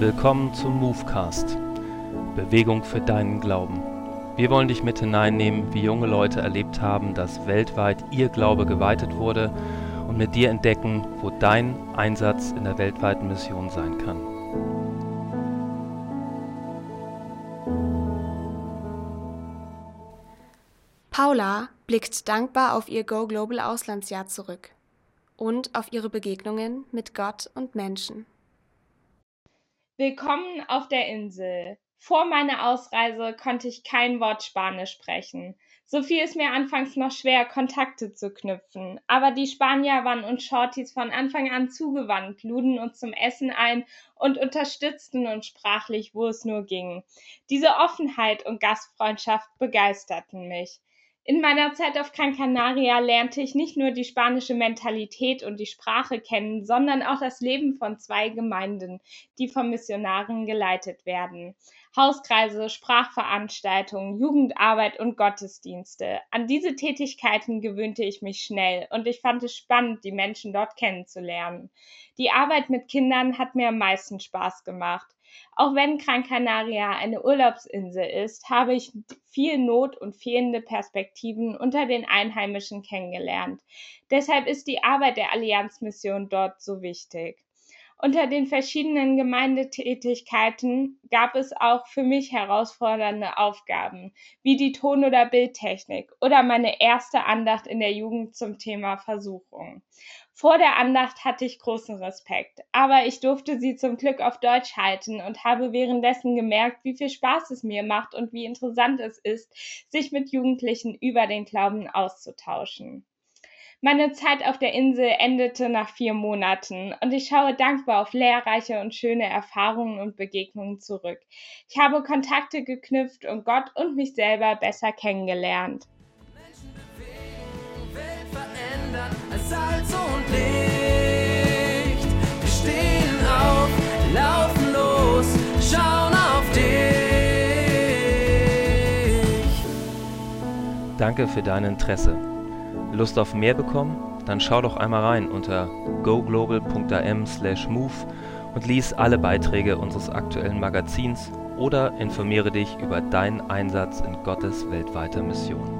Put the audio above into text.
Willkommen zum Movecast. Bewegung für deinen Glauben. Wir wollen dich mit hineinnehmen, wie junge Leute erlebt haben, dass weltweit ihr Glaube geweitet wurde und mit dir entdecken, wo dein Einsatz in der weltweiten Mission sein kann. Paula blickt dankbar auf ihr Go Global Auslandsjahr zurück und auf ihre Begegnungen mit Gott und Menschen. Willkommen auf der Insel. Vor meiner Ausreise konnte ich kein Wort Spanisch sprechen. So fiel es mir anfangs noch schwer, Kontakte zu knüpfen. Aber die Spanier waren uns Shorties von Anfang an zugewandt, luden uns zum Essen ein und unterstützten uns sprachlich, wo es nur ging. Diese Offenheit und Gastfreundschaft begeisterten mich. In meiner Zeit auf Gran Canaria lernte ich nicht nur die spanische Mentalität und die Sprache kennen, sondern auch das Leben von zwei Gemeinden, die von Missionaren geleitet werden. Hauskreise, Sprachveranstaltungen, Jugendarbeit und Gottesdienste. An diese Tätigkeiten gewöhnte ich mich schnell und ich fand es spannend, die Menschen dort kennenzulernen. Die Arbeit mit Kindern hat mir am meisten Spaß gemacht. Auch wenn Gran Canaria eine Urlaubsinsel ist, habe ich viel Not und fehlende Perspektiven unter den Einheimischen kennengelernt. Deshalb ist die Arbeit der Allianzmission dort so wichtig. Unter den verschiedenen Gemeindetätigkeiten gab es auch für mich herausfordernde Aufgaben, wie die Ton- oder Bildtechnik oder meine erste Andacht in der Jugend zum Thema Versuchung. Vor der Andacht hatte ich großen Respekt, aber ich durfte sie zum Glück auf Deutsch halten und habe währenddessen gemerkt, wie viel Spaß es mir macht und wie interessant es ist, sich mit Jugendlichen über den Glauben auszutauschen. Meine Zeit auf der Insel endete nach vier Monaten und ich schaue dankbar auf lehrreiche und schöne Erfahrungen und Begegnungen zurück. Ich habe Kontakte geknüpft und Gott und mich selber besser kennengelernt. Verändern, als Salz und Licht. Wir stehen auf, laufen los, schauen auf dich. Danke für dein Interesse. Lust auf mehr bekommen? Dann schau doch einmal rein unter goglobal.am/move und lies alle Beiträge unseres aktuellen Magazins oder informiere dich über deinen Einsatz in Gottes weltweiter Mission.